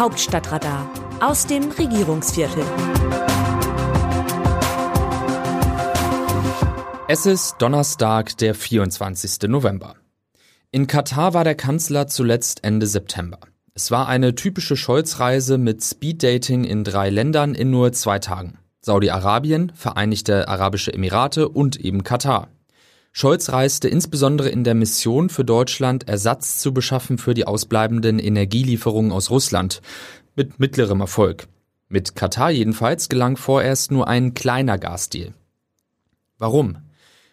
Hauptstadtradar aus dem Regierungsviertel. Es ist Donnerstag, der 24. November. In Katar war der Kanzler zuletzt Ende September. Es war eine typische Scholz-Reise mit Speeddating in drei Ländern in nur zwei Tagen. Saudi-Arabien, Vereinigte Arabische Emirate und eben Katar. Scholz reiste insbesondere in der Mission für Deutschland Ersatz zu beschaffen für die ausbleibenden Energielieferungen aus Russland. Mit mittlerem Erfolg. Mit Katar jedenfalls gelang vorerst nur ein kleiner Gasdeal. Warum?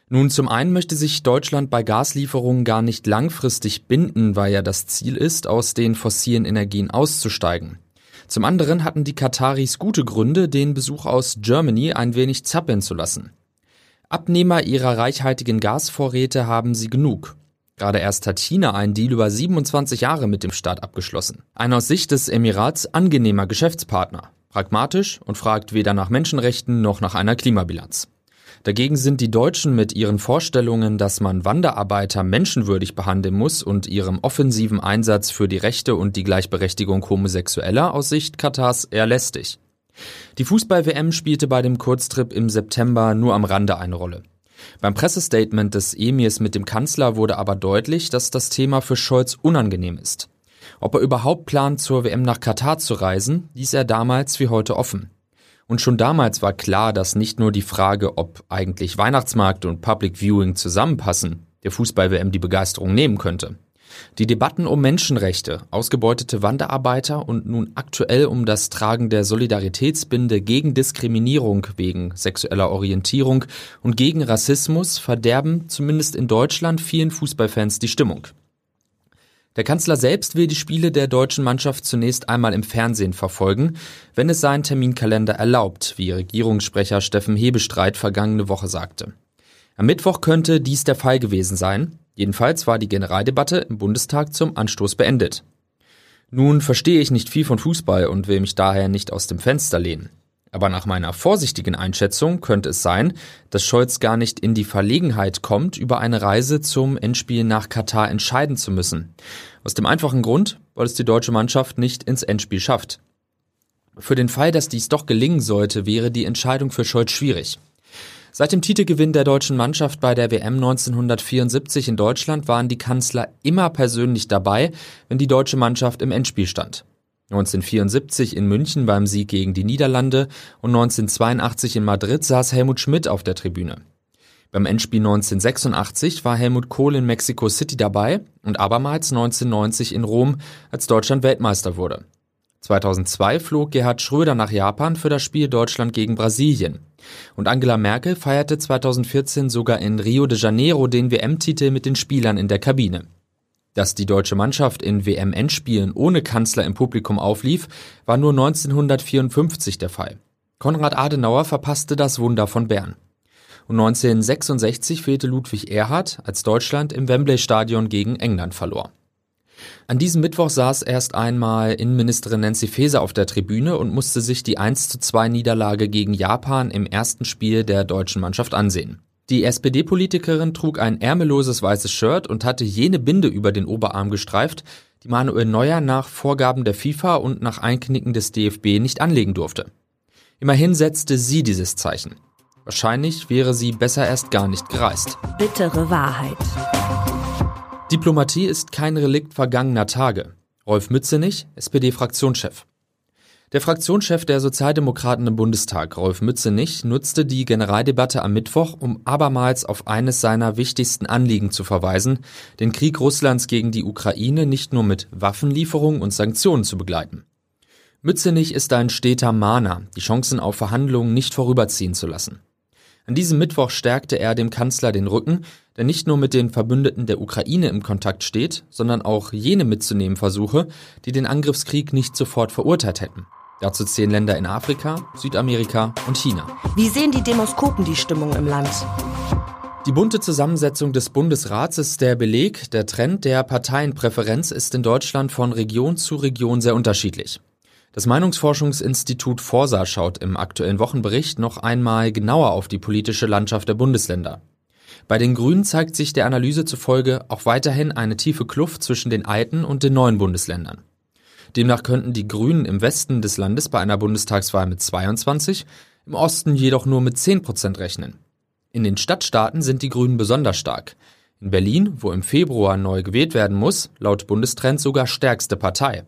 Nun, zum einen möchte sich Deutschland bei Gaslieferungen gar nicht langfristig binden, weil ja das Ziel ist, aus den fossilen Energien auszusteigen. Zum anderen hatten die Kataris gute Gründe, den Besuch aus Germany ein wenig zappeln zu lassen. Abnehmer ihrer reichhaltigen Gasvorräte haben sie genug. Gerade erst hat China einen Deal über 27 Jahre mit dem Staat abgeschlossen. Ein aus Sicht des Emirats angenehmer Geschäftspartner. Pragmatisch und fragt weder nach Menschenrechten noch nach einer Klimabilanz. Dagegen sind die Deutschen mit ihren Vorstellungen, dass man Wanderarbeiter menschenwürdig behandeln muss und ihrem offensiven Einsatz für die Rechte und die Gleichberechtigung Homosexueller aus Sicht Katars eher lästig. Die Fußball-WM spielte bei dem Kurztrip im September nur am Rande eine Rolle. Beim Pressestatement des Emirs mit dem Kanzler wurde aber deutlich, dass das Thema für Scholz unangenehm ist. Ob er überhaupt plant, zur WM nach Katar zu reisen, ließ er damals wie heute offen. Und schon damals war klar, dass nicht nur die Frage, ob eigentlich Weihnachtsmarkt und Public Viewing zusammenpassen, der Fußball-WM die Begeisterung nehmen könnte. Die Debatten um Menschenrechte, ausgebeutete Wanderarbeiter und nun aktuell um das Tragen der Solidaritätsbinde gegen Diskriminierung wegen sexueller Orientierung und gegen Rassismus verderben zumindest in Deutschland vielen Fußballfans die Stimmung. Der Kanzler selbst will die Spiele der deutschen Mannschaft zunächst einmal im Fernsehen verfolgen, wenn es seinen Terminkalender erlaubt, wie Regierungssprecher Steffen Hebestreit vergangene Woche sagte. Am Mittwoch könnte dies der Fall gewesen sein, Jedenfalls war die Generaldebatte im Bundestag zum Anstoß beendet. Nun verstehe ich nicht viel von Fußball und will mich daher nicht aus dem Fenster lehnen. Aber nach meiner vorsichtigen Einschätzung könnte es sein, dass Scholz gar nicht in die Verlegenheit kommt, über eine Reise zum Endspiel nach Katar entscheiden zu müssen. Aus dem einfachen Grund, weil es die deutsche Mannschaft nicht ins Endspiel schafft. Für den Fall, dass dies doch gelingen sollte, wäre die Entscheidung für Scholz schwierig. Seit dem Titelgewinn der deutschen Mannschaft bei der WM 1974 in Deutschland waren die Kanzler immer persönlich dabei, wenn die deutsche Mannschaft im Endspiel stand. 1974 in München beim Sieg gegen die Niederlande und 1982 in Madrid saß Helmut Schmidt auf der Tribüne. Beim Endspiel 1986 war Helmut Kohl in Mexico City dabei und abermals 1990 in Rom, als Deutschland Weltmeister wurde. 2002 flog Gerhard Schröder nach Japan für das Spiel Deutschland gegen Brasilien. Und Angela Merkel feierte 2014 sogar in Rio de Janeiro den WM-Titel mit den Spielern in der Kabine. Dass die deutsche Mannschaft in WM-Endspielen ohne Kanzler im Publikum auflief, war nur 1954 der Fall. Konrad Adenauer verpasste das Wunder von Bern. Und 1966 fehlte Ludwig Erhard, als Deutschland im Wembley-Stadion gegen England verlor. An diesem Mittwoch saß erst einmal Innenministerin Nancy Faeser auf der Tribüne und musste sich die 1 zu 2 Niederlage gegen Japan im ersten Spiel der deutschen Mannschaft ansehen. Die SPD-Politikerin trug ein ärmelloses weißes Shirt und hatte jene Binde über den Oberarm gestreift, die Manuel Neuer nach Vorgaben der FIFA und nach Einknicken des DFB nicht anlegen durfte. Immerhin setzte sie dieses Zeichen. Wahrscheinlich wäre sie besser erst gar nicht gereist. Bittere Wahrheit. Diplomatie ist kein Relikt vergangener Tage. Rolf Mützenich, SPD-Fraktionschef. Der Fraktionschef der Sozialdemokraten im Bundestag, Rolf Mützenich, nutzte die Generaldebatte am Mittwoch, um abermals auf eines seiner wichtigsten Anliegen zu verweisen, den Krieg Russlands gegen die Ukraine nicht nur mit Waffenlieferungen und Sanktionen zu begleiten. Mützenich ist ein steter Mahner, die Chancen auf Verhandlungen nicht vorüberziehen zu lassen. An diesem Mittwoch stärkte er dem Kanzler den Rücken, der nicht nur mit den Verbündeten der Ukraine im Kontakt steht, sondern auch jene mitzunehmen versuche, die den Angriffskrieg nicht sofort verurteilt hätten. Dazu zählen Länder in Afrika, Südamerika und China. Wie sehen die Demoskopen die Stimmung im Land? Die bunte Zusammensetzung des Bundesrats ist der Beleg, der Trend der Parteienpräferenz ist in Deutschland von Region zu Region sehr unterschiedlich. Das Meinungsforschungsinstitut Forsa schaut im aktuellen Wochenbericht noch einmal genauer auf die politische Landschaft der Bundesländer. Bei den Grünen zeigt sich der Analyse zufolge auch weiterhin eine tiefe Kluft zwischen den alten und den neuen Bundesländern. Demnach könnten die Grünen im Westen des Landes bei einer Bundestagswahl mit 22, im Osten jedoch nur mit 10 Prozent rechnen. In den Stadtstaaten sind die Grünen besonders stark. In Berlin, wo im Februar neu gewählt werden muss, laut Bundestrend sogar stärkste Partei.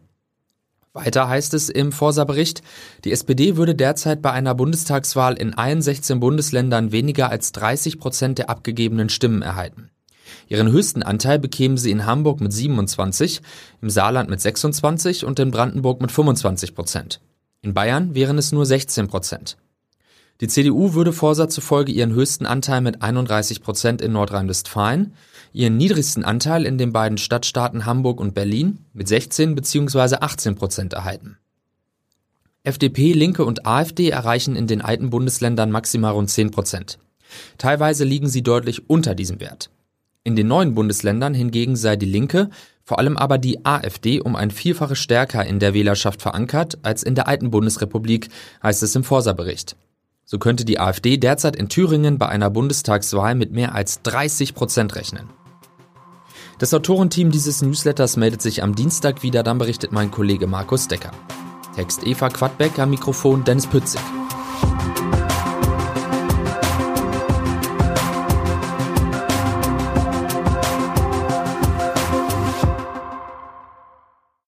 Weiter heißt es im Forsa-Bericht, die SPD würde derzeit bei einer Bundestagswahl in allen 16 Bundesländern weniger als 30 Prozent der abgegebenen Stimmen erhalten. Ihren höchsten Anteil bekämen sie in Hamburg mit 27, im Saarland mit 26 und in Brandenburg mit 25 Prozent. In Bayern wären es nur 16 Prozent. Die CDU würde Forsa zufolge ihren höchsten Anteil mit 31 Prozent in Nordrhein-Westfalen, ihren niedrigsten Anteil in den beiden Stadtstaaten Hamburg und Berlin mit 16 bzw. 18 Prozent erhalten. FDP, Linke und AfD erreichen in den alten Bundesländern maximal rund 10 Prozent. Teilweise liegen sie deutlich unter diesem Wert. In den neuen Bundesländern hingegen sei die Linke, vor allem aber die AfD um ein Vielfaches stärker in der Wählerschaft verankert als in der alten Bundesrepublik, heißt es im Forsa-Bericht. So könnte die AfD derzeit in Thüringen bei einer Bundestagswahl mit mehr als 30 Prozent rechnen. Das Autorenteam dieses Newsletters meldet sich am Dienstag wieder, dann berichtet mein Kollege Markus Decker. Text Eva Quadbeck am Mikrofon Dennis Pützig.